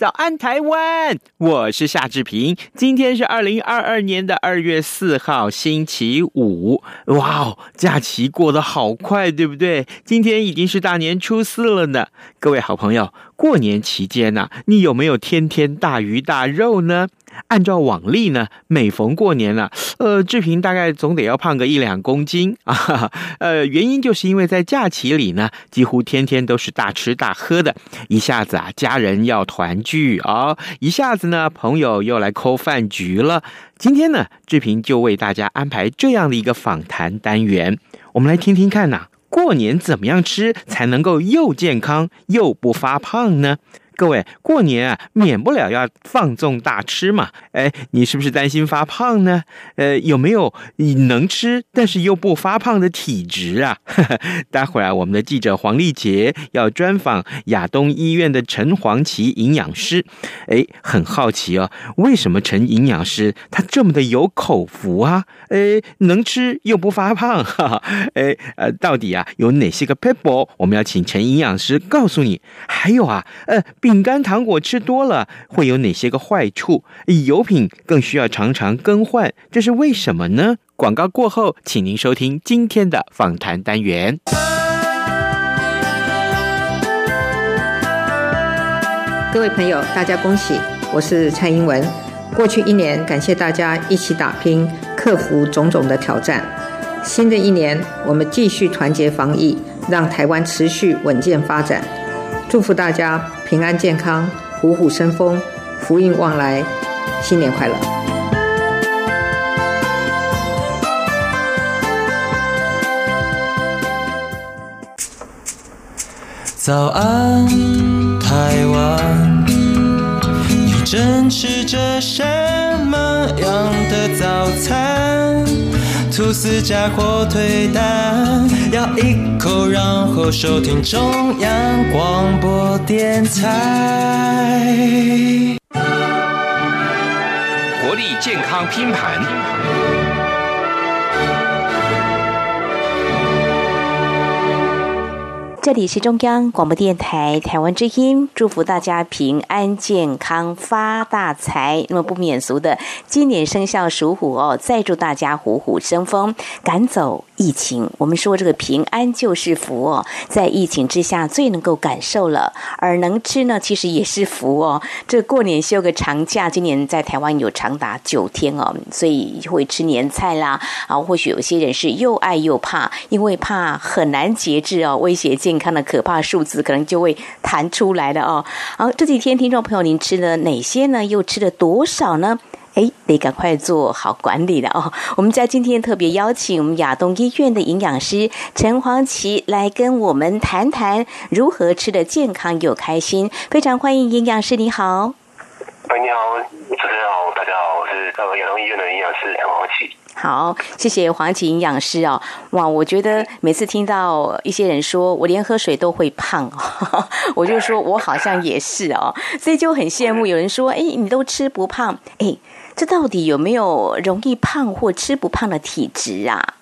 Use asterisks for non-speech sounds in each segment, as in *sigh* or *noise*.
早安，台湾！我是夏志平。今天是二零二二年的二月四号，星期五。哇哦，假期过得好快，对不对？今天已经是大年初四了呢。各位好朋友，过年期间呢、你有没有天天大鱼大肉呢？按照往例呢，每逢过年了、呃，志平大概总得要胖个一两公斤 *laughs* 啊。呃，原因就是因为在假期里呢，几乎天天都是大吃大喝的，一下子啊，家人要团聚啊、哦，一下子呢，朋友又来扣饭局了。今天呢，志平就为大家安排这样的一个访谈单元，我们来听听看呐、过年怎么样吃才能够又健康又不发胖呢？各位，过年啊，免不了要放纵大吃嘛。哎，你是不是担心发胖呢？呃，有没有能吃但是又不发胖的体质啊？呵呵，待会儿啊，我们的记者黄丽杰要专访亚东医院的陈黄萁营养师。哎，很好奇哦，为什么陈营养师他这么的有口福啊？哎，能吃又不发胖，*laughs* 哈哈。哎，呃，到底啊有哪些个撇步？我们要请陈营养师告诉你。还有啊，呃，饼干糖果吃多了会有哪些个坏处？油品更需要常常更换，这是为什么呢？广告过后，请您收听今天的访谈单元。各位朋友，大家恭喜！我是蔡英文。过去一年，感谢大家一起打拼，克服种种的挑战。新的一年，我们继续团结防疫，让台湾持续稳健发展。祝福大家平安健康，虎虎生风，福运旺来，新年快乐！早安，台湾，你正吃着什么样的早餐？吐司加火腿蛋，咬一口，然后收听中央广播电台。活力健康拼盘。这里是中央广播电台台湾之音，祝福大家平安健康发大财。那么不免俗的，今年生肖属虎哦，再祝大家虎虎生风，赶走疫情。我们说这个平安就是福哦，在疫情之下最能够感受了。而能吃呢，其实也是福哦。这过年休个长假，今年在台湾有长达九天哦，所以会吃年菜啦。啊，或许有些人是又爱又怕，因为怕很难节制哦，威胁健康的可怕数字可能就会弹出来了哦。好，这几天听众朋友，您吃了哪些呢？又吃了多少呢？哎，得赶快做好管理了哦。我们在今天特别邀请我们亚东医院的营养师陈黄琪来跟我们谈谈如何吃得健康又开心。非常欢迎营养师，你好。喂，你好，主持人好，大家好，我是亚东医院的营养师陈黄琪。好，谢谢黄萁营养师哦。哇，我觉得每次听到一些人说我连喝水都会胖哦，*laughs* 我就说我好像也是哦，所以就很羡慕。有人说，哎，你都吃不胖，哎，这到底有没有容易胖或吃不胖的体质啊？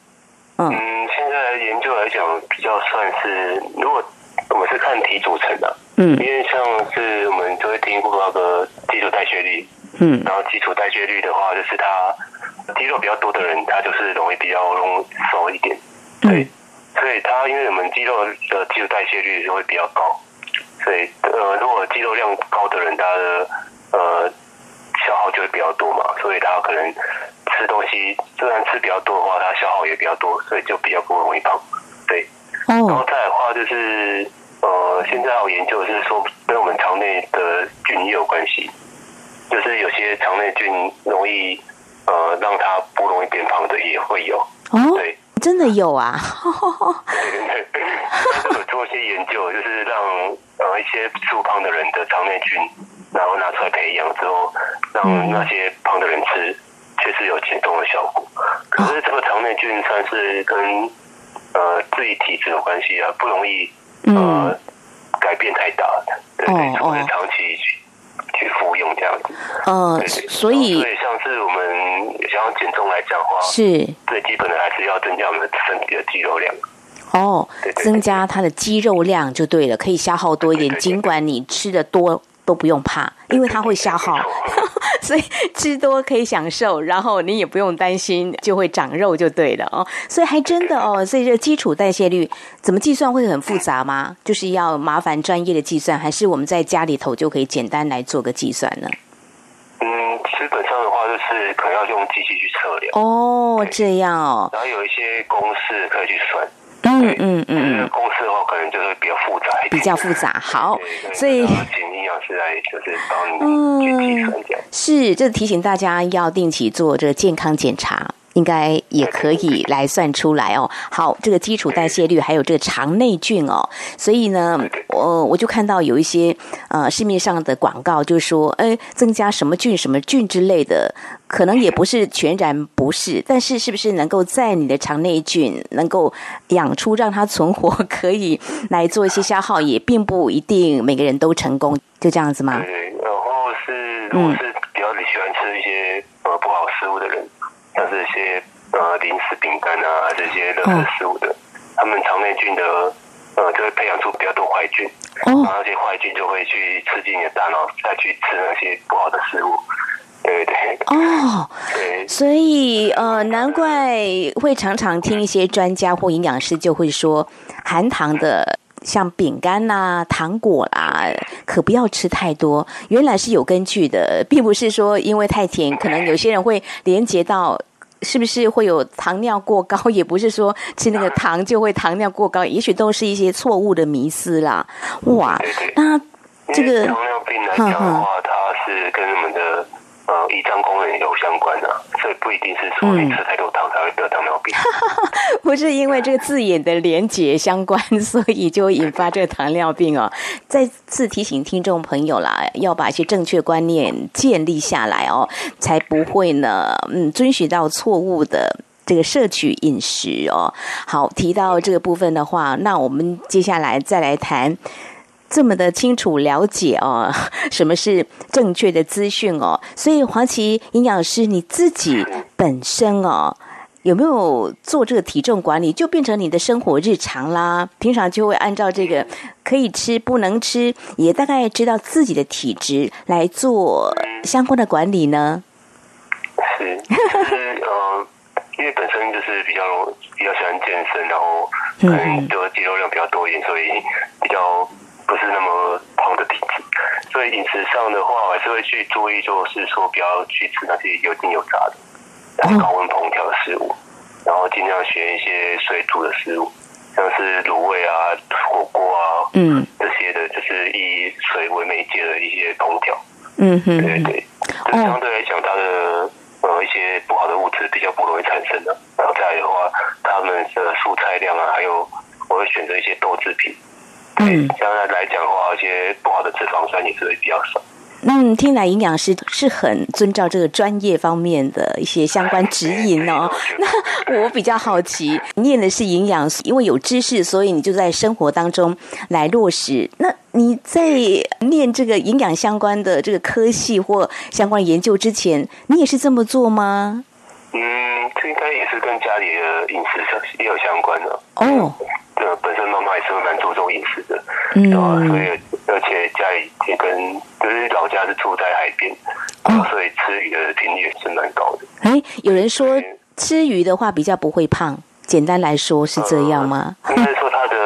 嗯，现在研究来讲，比较算是，如果我们是看体组成的，嗯，因为像是我们就会听过那个基础代谢率，嗯，然后基础代谢率的话，就是他。肌肉比较多的人，他就是容易比较容易瘦一点，对，所以他因为我们肌肉的基础代谢率就会比较高，所以呃，如果肌肉量高的人，他的呃消耗就会比较多嘛，所以他可能吃东西虽然吃比较多的话，他消耗也比较多，所以就比较不容易胖，对。然后再的话就是呃，现在有研究是说跟我们肠内的菌也有关系，就是有些肠内菌容易。呃，让它不容易变胖的也会有哦，对，真的有啊？对对对，有做一些研究，就是让呃一些素胖的人的肠内菌，然后拿出来培养之后，让那些胖的人吃，确实有减重的效果。可是这个肠内菌算是跟呃自己体质有关系啊，不容易呃改变太大的，对对，或者长期去去服用这样子。呃，所以对，像是我们想要减重来讲的话，是最基本的还是要增加我们的身体的肌肉量。哦，增加它的肌肉量就对了，可以消耗多一点。尽管你吃的多都不用怕，因为它会消耗，*laughs* 所以吃多可以享受，然后你也不用担心就会长肉就对了哦。所以还真的哦，所以这基础代谢率怎么计算会很复杂吗？就是要麻烦专业的计算，还是我们在家里头就可以简单来做个计算呢？嗯，基本上的话就是可能要用机器去测量。哦，这样哦。然后有一些公式可以去算。嗯嗯嗯嗯，公司的话可能就是比较复杂一点，比较复杂。好，所以请营养师来就是帮你去计算这样。是，这提醒大家要定期做这个健康检查。应该也可以来算出来哦。好，这个基础代谢率还有这个肠内菌哦，所以呢，我我就看到有一些呃市面上的广告，就是说，哎，增加什么菌什么菌之类的，可能也不是全然不是，但是是不是能够在你的肠内菌能够养出让它存活，可以来做一些消耗，也并不一定每个人都成功，就这样子吗？对，然后是如果是比较喜欢吃一些呃不好食物的人。像是一些呃零食、饼干啊，这些垃圾食物的，他们肠内菌的呃就会培养出比较多坏菌，然后那些坏菌就会去刺激你的大脑，再去吃那些不好的食物，对对对。哦，*laughs* 对，所以呃，难怪会常常听一些专家或营养师就会说，含糖的像饼干呐、糖果啦，可不要吃太多。原来是有根据的，并不是说因为太甜，可能有些人会连接到。是不是会有糖尿过高？也不是说吃那个糖就会糖尿过高，也许都是一些错误的迷思啦。哇，那这个糖尿病来讲的话，它是跟我们的。呃，胰脏功能有相关的，所以不一定是说你吃太多糖得糖尿病。*laughs* 不是因为这个字眼的连结相关，所以就引发这个糖尿病哦。再次提醒听众朋友啦，要把一些正确观念建立下来哦，才不会呢，嗯，遵循到错误的这个摄取饮食哦。好，提到这个部分的话，那我们接下来再来谈。这么的清楚了解哦，*laughs* 什么是正确的资讯哦？所以黄琦营养师你自己本身哦，有没有做这个体重管理？就变成你的生活日常啦，平常就会按照这个可以吃不能吃，也大概知道自己的体质来做相关的管理呢？是，就是呃，因为本身就是比较比较喜欢健身，然后可能就肌肉量比较多一点，所以比较。不是那么胖的体质，所以饮食上的话，我还是会去注意，就是说不要去吃那些油腻油炸的，高温烹调的食物，然后尽量选一些水煮的食物，像是卤味啊、火锅啊，嗯，这些的，就是以水为媒介的一些烹调，嗯哼，对对，这相对来讲，它的呃一些不好的物质比较不容易产生的，然后再来的话，他们的蔬菜量啊，还有我会选择一些豆制品。嗯，相对来讲的话，一些不好的脂肪酸也是会比较少。嗯，听来营养师是很遵照这个专业方面的一些相关指引哦。*laughs* 那我比较好奇，念的是营养，因为有知识，所以你就在生活当中来落实。那你在念这个营养相关的这个科系或相关研究之前，你也是这么做吗？嗯，这应该也是跟家里的饮食上也有相关的哦。呃，本身妈妈也是蛮注重饮食的，嗯，所以而且家里也跟就是老家是住在海边，哦，所以吃鱼的频率也是蛮高的。哎，有人说吃鱼的话比较不会胖，简单来说是这样吗？应该说它的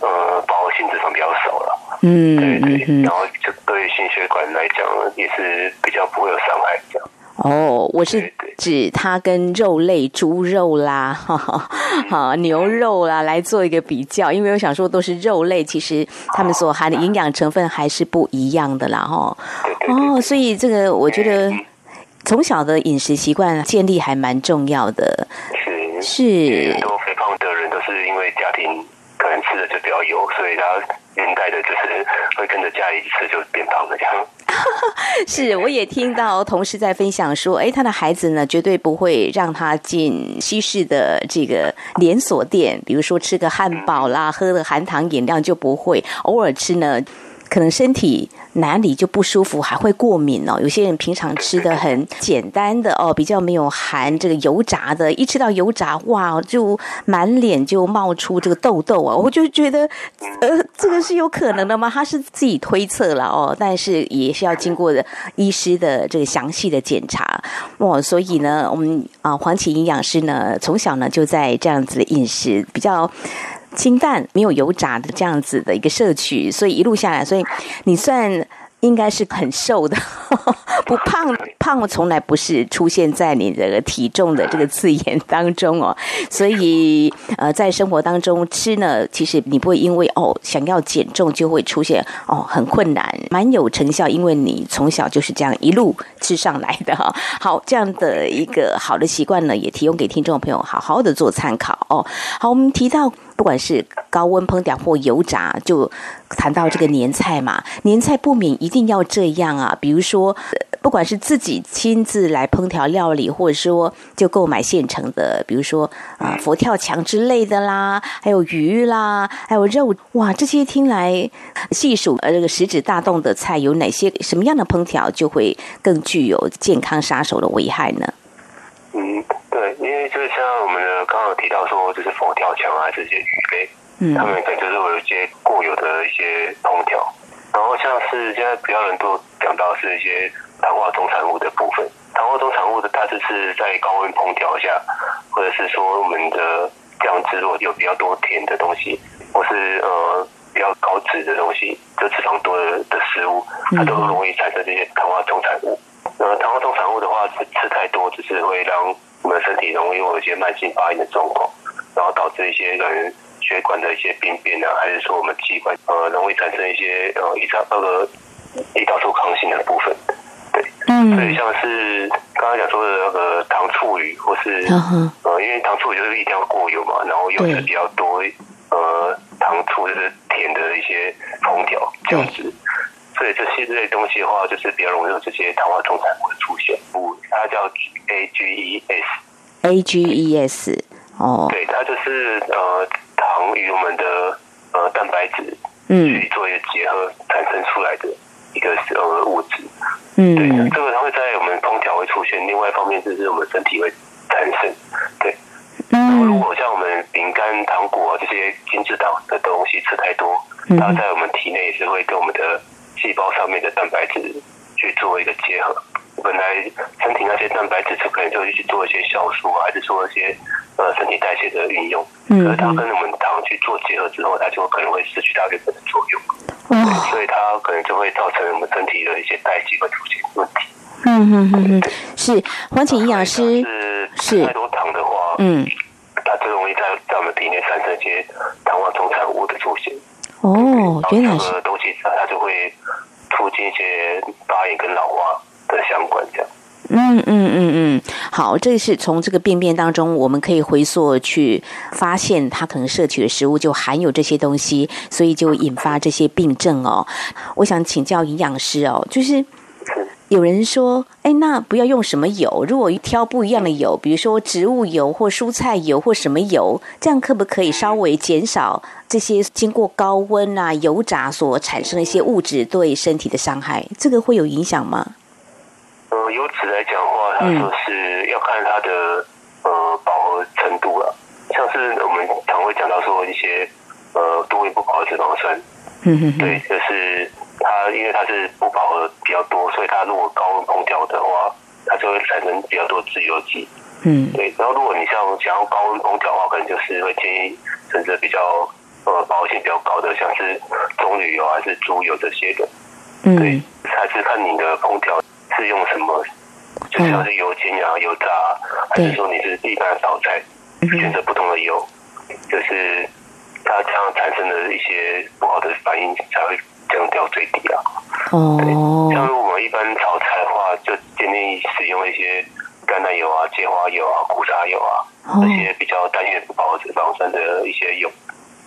呃饱和性脂肪比较少了，嗯，对对，嗯，然后就对心血管来讲也是比较不会有伤害这样。哦，我是指它跟肉类，猪肉啦，哈 *laughs* 哈，好牛肉啦来做一个比较，因为我想说都是肉类，其实它们所含的营养成分还是不一样的啦，哈。哦，所以这个我觉得从小的饮食习惯建立还蛮重要的。是是，多肥胖的人都是因为家庭可能吃的就比较油，所以他连带的就是会跟着家里吃就变胖了这样。*laughs* 是，我也听到同事在分享说，哎，他的孩子呢，绝对不会让他进西式的这个连锁店，比如说吃个汉堡啦，喝个含糖饮料就不会，偶尔吃呢。可能身体哪里就不舒服，还会过敏哦。有些人平常吃的很简单的哦，比较没有含这个油炸的，一吃到油炸，哇，就满脸就冒出这个痘痘啊！*laughs* 我就觉得，呃，这个是有可能的吗？他是自己推测了哦，但是也是要经过的医师的这个详细的检查哇。所以呢，我们啊，黄芪营养师呢，从小呢就在这样子的饮食比较。清淡，没有油炸的这样子的一个摄取，所以一路下来，所以你算应该是很瘦的，*laughs* 不胖，胖从来不是出现在你这个体重的这个字眼当中哦。所以呃，在生活当中吃呢，其实你不会因为哦想要减重就会出现哦很困难，蛮有成效，因为你从小就是这样一路吃上来的哈。好，这样的一个好的习惯呢，也提供给听众朋友好好的做参考哦。好，我们提到。不管是高温烹调或油炸，就谈到这个年菜嘛，年菜不免一定要这样啊。比如说，不管是自己亲自来烹调料理，或者说就购买现成的，比如说啊佛跳墙之类的啦，还有鱼啦，还有肉，哇，这些听来细数呃这个食指大动的菜有哪些？什么样的烹调就会更具有健康杀手的危害呢？嗯。对，因为就是像我们的刚刚有提到说，就是佛跳墙啊这些鱼类，嗯，他们可能就是有一些过有的一些烹调，然后像是现在比较人都讲到是一些糖化中产物的部分，糖化中产物的它就是在高温烹调下，或者是说我们的酱汁如果有比较多甜的东西，或是呃比较高脂的东西，就脂肪多的的食物，它都容易产生这些糖化中产物。呃，糖化终产物的话，吃吃太多，只是会让我们的身体容易有一些慢性发炎的状况，然后导致一些人血管的一些病变啊，还是说我们器官呃容易产生一些呃胰岛那个胰岛素抗性的部分，对，嗯，所以像是刚刚讲说的那个糖醋鱼，或是呃，因为糖醋鱼就是一定要过油嘛，然后油脂比较多呃糖醋就是甜的一些烹调这样子。所以这些类东西的话，就是比较容易有这些糖化终产物的出现。它叫 AGEs，AGES 哦，对，它就是呃糖与我们的呃蛋白质嗯去做一个结合产生出来的一个呃物质。嗯，对，这个它会在我们烹调会出现。另外一方面就是我们身体会产生。对，然后如果像我们饼干、糖果这些精制糖的东西吃太多，它在我们体内也是会跟我们的。细胞上面的蛋白质去做一个结合，本来身体那些蛋白质就素啊，还是说一些呃身体代谢的运用。嗯，可是它跟我们糖去做结合之后，它就可能会失去它原本的作用。嗯，所以它可能就会造成我们身体的一些代谢会出现问题。嗯嗯嗯嗯，是黄景营养师是太多糖的话，嗯，它最容易在在我们体内产生一些糖化终产物的出现。哦，原来是。东西它就会促进一些发炎跟老化的相关，这样。嗯嗯嗯嗯，好，这是从这个便便当中，我们可以回溯去发现，它可能摄取的食物就含有这些东西，所以就引发这些病症哦。我想请教营养师哦，就是。有人说：“哎，那不要用什么油？如果挑不一样的油，比如说植物油或蔬菜油或什么油，这样可不可以稍微减少这些经过高温啊油炸所产生的一些物质对身体的伤害？这个会有影响吗？”呃，油脂来讲的话，它说是要看它的呃饱和程度了。像是我们常会讲到说一些呃多元不饱和脂肪酸，嗯哼哼，对，就是。它因为它是不饱和比较多，所以它如果高温烹调的话，它就会产生比较多自由基。嗯，对。然后如果你像想要高温烹调的话，可能就是会建议选择比较呃饱和性比较高的，像是棕榈油还是猪油这些的。嗯，对，还是看你的烹调是用什么，就像是油煎啊、油炸，还是说你是一般的炒菜，选择不同的油，就是它这样产生的一些不好的反应才会。降掉最低啊！哦，像我们一般炒菜的话，就建议使用一些橄榄油啊、芥花油啊、苦茶油啊，这些比较单元不饱和脂肪酸的一些油。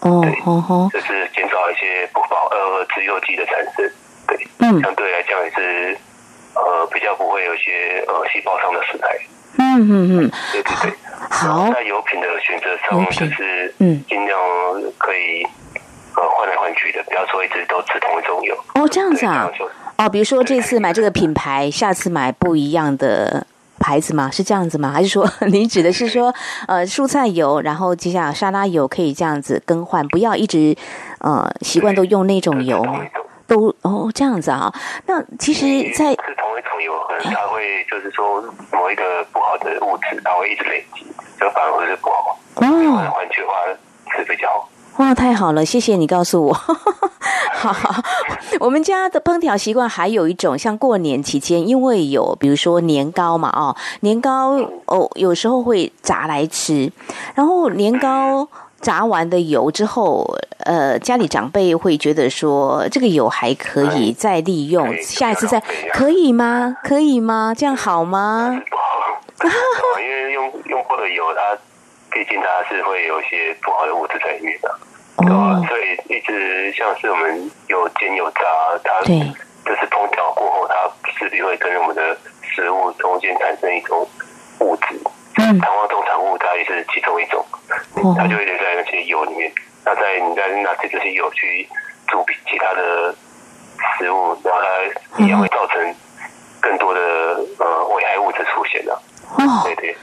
哦，对，哦，就是减少一些不饱和脂溶剂的产生。对，嗯，相对来讲也是呃比较不会有一些呃细胞上的损害。嗯嗯嗯，对对对。好。在油品的选择上，就是嗯，尽量可以呃换来换去的，不要说一直都吃同一种油。哦，这样子啊。哦，比如说这次买这个品牌，下次买不一样的牌子吗？是这样子吗？还是说 *laughs* 你指的是说，呃，蔬菜油，然后接下来沙拉油可以这样子更换，不要一直呃习惯都用那种油吗？都哦这样子啊？那其实在，在是同一桶油，可能它会就是说某一个不好的物质，它会一直累积，就反而会是不好。哦，换来换去的话是比较好。哇，太好了！谢谢你告诉我。*laughs* 好，好，我们家的烹调习惯还有一种，像过年期间，因为有比如说年糕嘛，哦，年糕哦，有时候会炸来吃。然后年糕炸完的油之后，呃，家里长辈会觉得说这个油还可以再利用，下一次再可以吗？可以吗？这样好吗？不好，因为用用过的油它。毕竟它是会有一些不好的物质在里面的，对吧？所以一直像是我们有煎有炸，它就是烹调过后，它势必会跟我们的食物中间产生一种物质，嗯，糖化终产物，它也是其中一种，它就会留在那些油里面。那在你在拿这些油去煮其他的食物，然后它也会造成更多的呃危害物质出现的。哦，对对。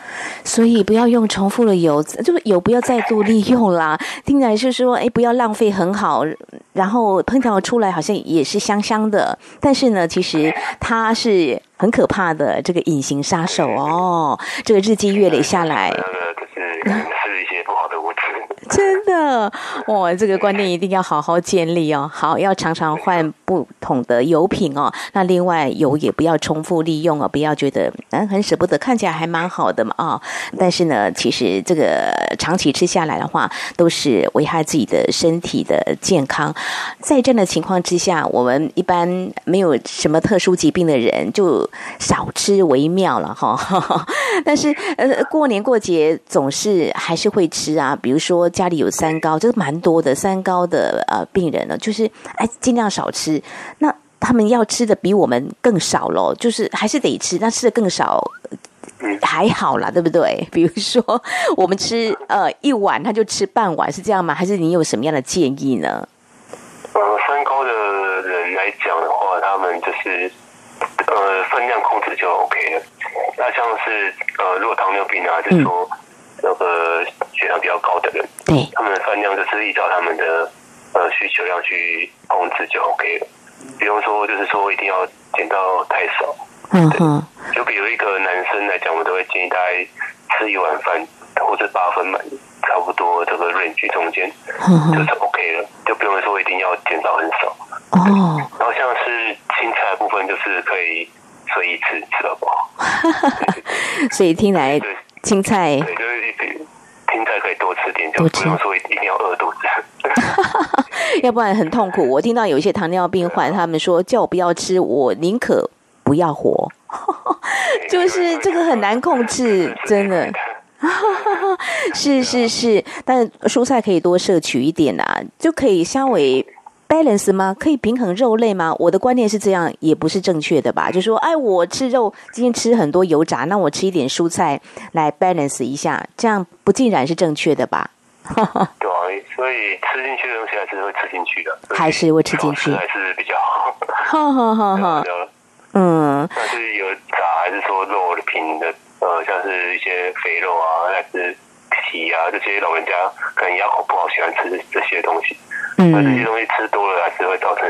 所以不要用重复的油，这个油不要再度利用啦。听起来是说，哎，不要浪费，很好。然后烹调出来好像也是香香的，但是呢，其实它是很可怕的这个隐形杀手哦。这个日积月累下来。真的，哇，这个观念一定要好好建立哦。好，要常常换不同的油品哦。那另外油也不要重复利用哦，不要觉得嗯很舍不得，看起来还蛮好的嘛啊、但是呢，其实这个长期吃下来的话，都是危害自己的身体的健康。在这样的情况之下，我们一般没有什么特殊疾病的人，就少吃为妙了哈、哦。*laughs* 但是呃，过年过节总是还是会吃啊，比如说。家里有三三高，这个蛮多的。三高的呃病人呢，就是哎尽量少吃。那他们要吃的比我们更少喽，就是还是得吃，那吃的更少还好啦，对不对？*laughs* 比如说我们吃呃一碗，他就吃半碗，是这样吗？还是你有什么样的建议呢？呃，三高的人来讲的话，他们就是呃分量控制就 OK 了。那像是呃如果糖尿病啊，就是说。嗯那个血糖比较高的人，对，他们的饭量就是依照他们的呃需求量去控制就 OK 了，不用说就是说一定要减到太少。嗯哼，就比如一个男生来讲，我们都会建议大家吃一碗饭或者八分满，差不多这个 range 中间，就是 OK 了，就不用说一定要减到很少。哦，然后像是青菜的部分，就是可以随意吃，吃到饱。*laughs* *laughs* 所以听来。青菜，对，就是青菜可以多吃点，就不用说一定要饿肚子，*laughs* 要不然很痛苦。我听到有一些糖尿病患，他们说叫我不要吃，我宁可不要活，*laughs* 就是这个很难控制，真的。*laughs* 是是是，但蔬菜可以多摄取一点啊，就可以稍微。Balance 吗？可以平衡肉类吗？我的观念是这样，也不是正确的吧？就说，哎，我吃肉，今天吃很多油炸，那我吃一点蔬菜来 balance 一下，这样不尽然是正确的吧？对，所以吃进去的东西还是会吃进去的，还是会吃进去，还是比较好。*laughs* 哈哈哈哈嗯，那是有炸还是说肉的品的？呃，像是一些肥肉啊，还是皮啊，这些老人家可能牙口不好，喜欢吃这些东西。嗯，那这些东西吃多了，还是会造成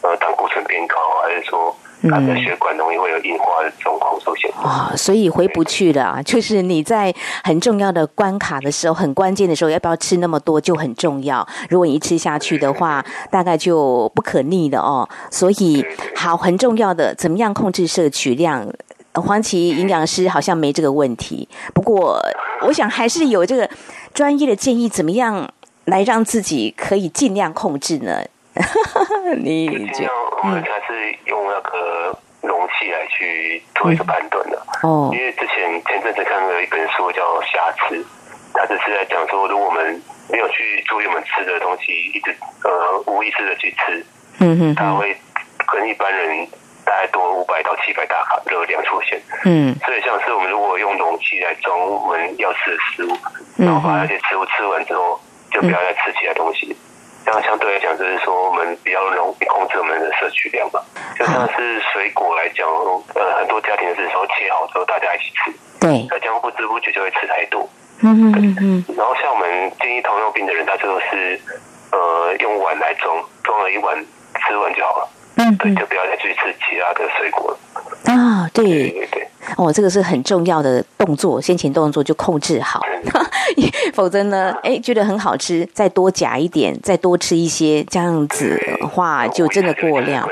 呃胆固醇变高，还是说他的血管容易会有硬化的状况出现？啊、哦，所以回不去了。就是你在很重要的关卡的时候，很关键的时候，要不要吃那么多就很重要。如果你一吃下去的话，大概就不可逆的哦。所以好，很重要的，怎么样控制摄取量？黄芪营养师好像没这个问题，不过我想还是有这个专业的建议，怎么样？来让自己可以尽量控制呢？*laughs* 你尽量我们还是用那个容器来去做一个判断的。哦，因为之前前阵子看了一本书叫《瑕疵》，它只是在讲说，如果我们没有去注意我们吃的东西，一直呃无意识的去吃，嗯哼，它会跟一般人大概多五百到七百大卡热量出现。嗯，所以像是我们如果用容器来装我们要吃的食物，然后把那些食物吃完之后，就不要再吃其他东西。这样相对来讲，就是说我们比较容易控制我们的摄取量吧。就像是水果来讲，呃，很多家庭是说切好之后大家一起吃，对，那这样不知不觉就会吃太多。嗯嗯嗯。然后像我们建议糖尿病的人，他就是呃用碗来装，装了一碗吃完就好了。嗯，对，就不要再去吃其他的水果了。啊，对对对。哦，这个是很重要的动作，先前动作就控制好，*laughs* 否则呢，哎，觉得很好吃，再多夹一点，再多吃一些，这样子的话就真的过量。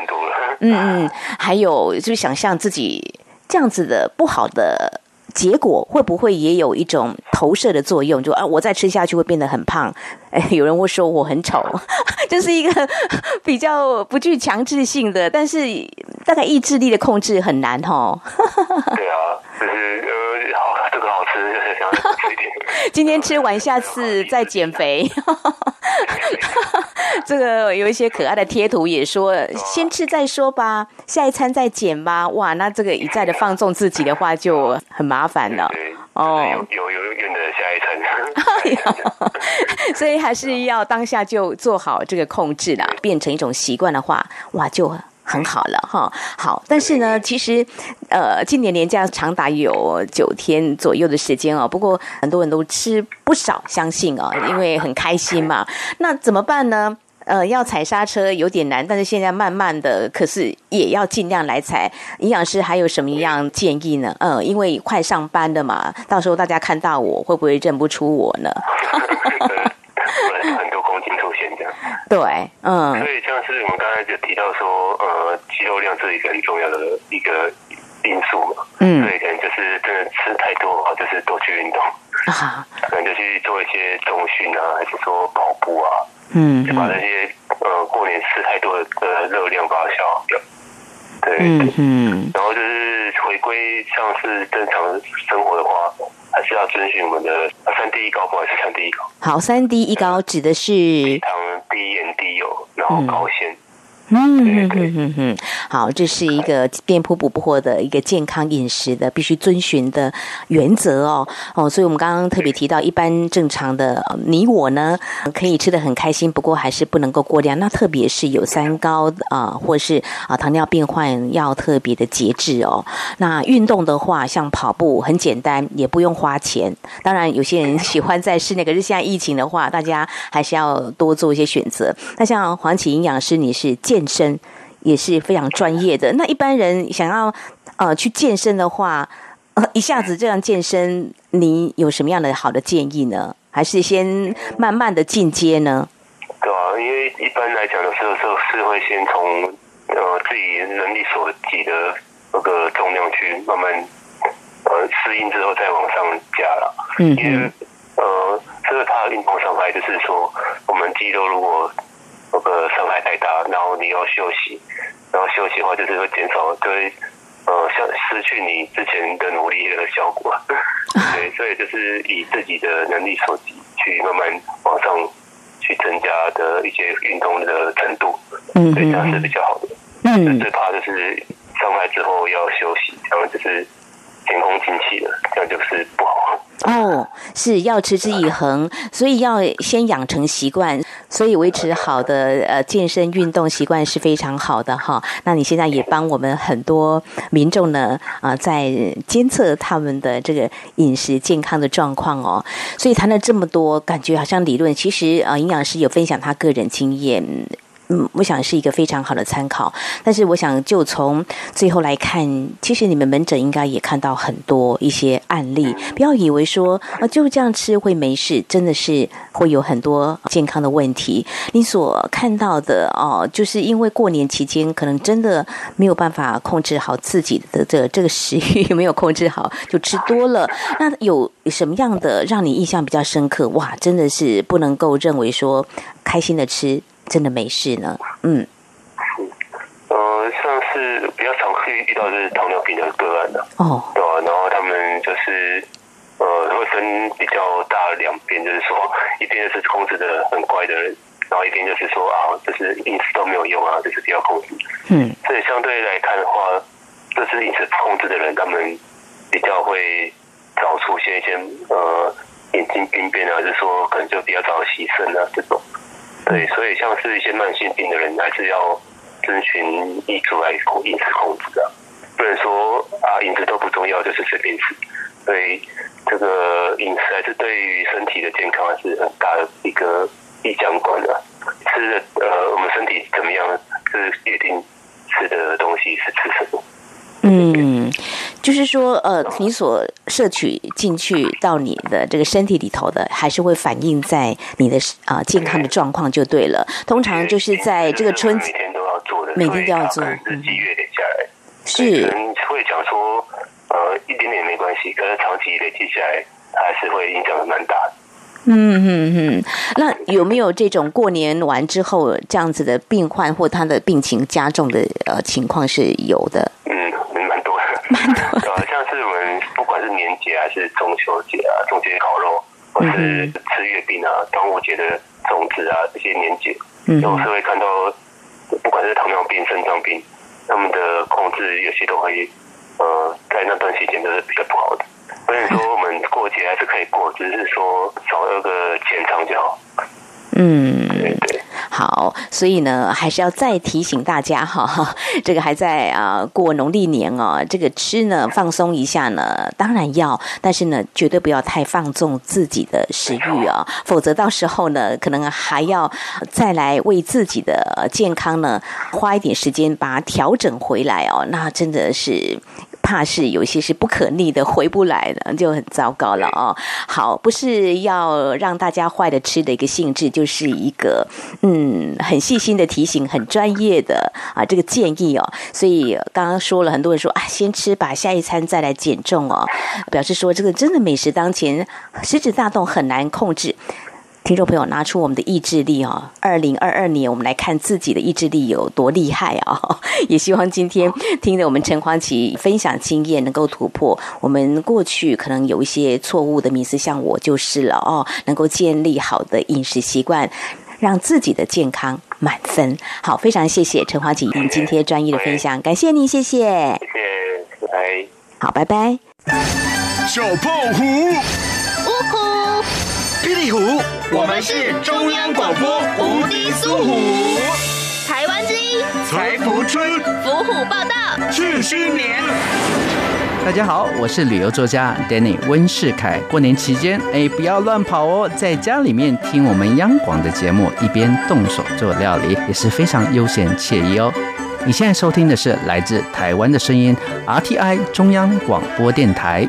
嗯嗯，还有就是想象自己这样子的不好的结果，会不会也有一种投射的作用？就啊，我再吃下去会变得很胖。*laughs* 哎，有人会说我很丑，*laughs* 这是一个比较不具强制性的，但是大概意志力的控制很难哦。*laughs* 对啊，就是呃，好，这个好吃，就是想吃一点。今天吃完，下次再减肥。*laughs* 这个有一些可爱的贴图也说，先吃再说吧，下一餐再减吧。哇，那这个一再的放纵自己的话，就很麻烦了。哦，有有有点的下一餐，*laughs* 所以还是要当下就做好这个控制啦，变成一种习惯的话，哇，就很好了哈。好，但是呢，其实呃，今年年假长达有九天左右的时间哦，不过很多人都吃不少，相信哦，因为很开心嘛。那怎么办呢？呃，要踩刹车有点难，但是现在慢慢的，可是也要尽量来踩。营养师还有什么样建议呢？嗯，因为快上班了嘛，到时候大家看到我会不会认不出我呢？*laughs* *laughs* *laughs* 对，嗯。所以像是我们刚才就提到说，呃，肌肉量是一个很重要的一个因素嘛。嗯。所以可能就是真的吃太多的话，就是多去运动啊，可能就去做一些重训啊，还是说跑步啊。嗯，就把那些呃过年吃太多的呃热量把它消耗掉，对，嗯嗯，然后就是回归像是正常生活的话，还是要遵循我们的三低一高，不管是三低一高。好，三低一高指的是低糖、低盐、低油，然后高纤。嗯嗯哼哼哼，好，这是一个店铺补不货的一个健康饮食的必须遵循的原则哦哦，所以我们刚刚特别提到，一般正常的你我呢，可以吃得很开心，不过还是不能够过量。那特别是有三高啊，或是啊糖尿病患要特别的节制哦。那运动的话，像跑步很简单，也不用花钱。当然，有些人喜欢在室内，可是现在疫情的话，大家还是要多做一些选择。那像黄芪营养师，你是健健身也是非常专业的。那一般人想要呃去健身的话，呃，一下子这样健身，你有什么样的好的建议呢？还是先慢慢的进阶呢？对啊，因为一般来讲的时候，是会先从呃自己能力所及的那个重量去慢慢呃适应之后再往上加了。嗯，因为呃这个它的运动伤害就是说，我们肌肉如果那个伤害太大，然后你要休息，然后休息的话就是会减少，就会呃像失去你之前的努力的效果。*laughs* 对，所以就是以自己的能力所及，去慢慢往上去增加的一些运动的程度，嗯，对，这样是比较好的。嗯，最怕就是伤害之后要休息，然后就是前功尽弃了，这样就是不好。哦，是要持之以恒，所以要先养成习惯，所以维持好的呃健身运动习惯是非常好的哈。那你现在也帮我们很多民众呢啊、在监测他们的这个饮食健康的状况哦。所以谈了这么多，感觉好像理论，其实啊、呃，营养师有分享他个人经验。嗯，我想是一个非常好的参考。但是，我想就从最后来看，其实你们门诊应该也看到很多一些案例。不要以为说啊，就这样吃会没事，真的是会有很多健康的问题。你所看到的哦，就是因为过年期间可能真的没有办法控制好自己的这这个食欲，*laughs* 没有控制好就吃多了。那有什么样的让你印象比较深刻？哇，真的是不能够认为说开心的吃。真的没事呢，嗯，是呃，像是比较常会遇到就是糖尿病的个案的，哦，对啊，然后他们就是呃会分比较大两边，就是说一边就是控制的很乖的人，然后一边就是说啊，就是饮食都没有用啊，就是比较控制。嗯，所以相对来看的话，就是饮食控制的人，他们比较会早出现一些呃眼睛病变啊，就是说可能就比较早牺牲啊这种。对，所以像是一些慢性病的人，还是要。遵循医嘱来控饮食控制的，不能说啊饮食都不重要，就是随便吃。所以这个饮食还是对于身体的健康还是很大的一个影响关的。吃的呃，我们身体怎么样，是决定吃的东西是吃什么。嗯，就是说，呃，你所摄取进去到你的这个身体里头的，还是会反映在你的啊、呃、健康的状况就对了。通常就是在这个春每天都要做的，每天都要做，日积月累下来，是会讲说，呃，一点点没关系，可是长期累积下来，还是会影响的蛮大的。嗯嗯嗯，那有没有这种过年完之后这样子的病患或他的病情加重的呃情况是有的？像是我们不管是年节还是中秋节啊，中秋烤肉，或是吃月饼啊，端午节的粽子啊，这些年节，嗯，有时会看到，不管是糖尿病、肾脏病，他们的控制有些都会，呃，在那段时间都是比较不好的。所以说，我们过节还是可以过，只是说少了个健康就好。嗯，对对。好，所以呢，还是要再提醒大家哈，*laughs* 这个还在啊过农历年哦，这个吃呢放松一下呢，当然要，但是呢，绝对不要太放纵自己的食欲啊，否则到时候呢，可能还要再来为自己的健康呢花一点时间把它调整回来哦，那真的是。怕是有些是不可逆的，回不来的，就很糟糕了哦。好，不是要让大家坏的吃的一个性质，就是一个嗯很细心的提醒，很专业的啊这个建议哦。所以刚刚说了，很多人说啊，先吃吧，下一餐再来减重哦，表示说这个真的美食当前，食指大动很难控制。听众朋友，拿出我们的意志力哦！二零二二年，我们来看自己的意志力有多厉害啊！*laughs* 也希望今天听着我们陈黄琪分享经验，能够突破我们过去可能有一些错误的迷思，像我就是了哦，能够建立好的饮食习惯，让自己的健康满分。好，非常谢谢陈黄琪您今天专业的分享，感谢您，谢谢，谢谢，拜，好，拜拜。小胖虎，呜呼，霹雳虎。我们是中央广播无敌苏虎，台湾之音，财福春，福虎报道，去新年。大家好，我是旅游作家 Danny 温世凯。过年期间，哎，不要乱跑哦，在家里面听我们央广的节目，一边动手做料理，也是非常悠闲惬意哦。你现在收听的是来自台湾的声音，RTI 中央广播电台。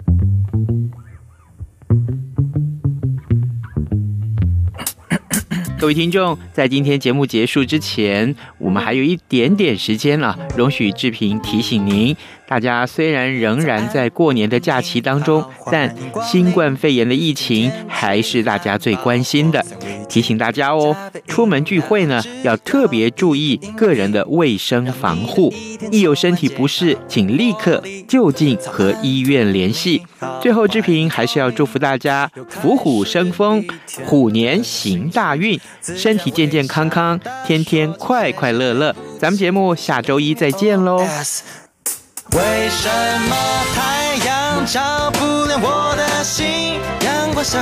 各位听众，在今天节目结束之前，我们还有一点点时间了，容许志平提醒您。大家虽然仍然在过年的假期当中，但新冠肺炎的疫情还是大家最关心的。提醒大家哦，出门聚会呢，要特别注意个人的卫生防护。一有身体不适，请立刻就近和医院联系。最后，志平还是要祝福大家虎虎生风，虎年行大运，身体健健康康，天天快快乐乐。咱们节目下周一再见喽。为什么太阳照不亮我的心？阳光下，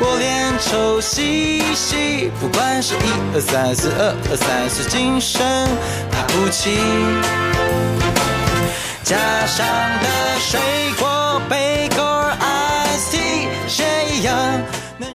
我脸臭兮兮。不管是一二三四二二三四，精神打不起。家乡的水果，贝果 Ice Tea，谁一样？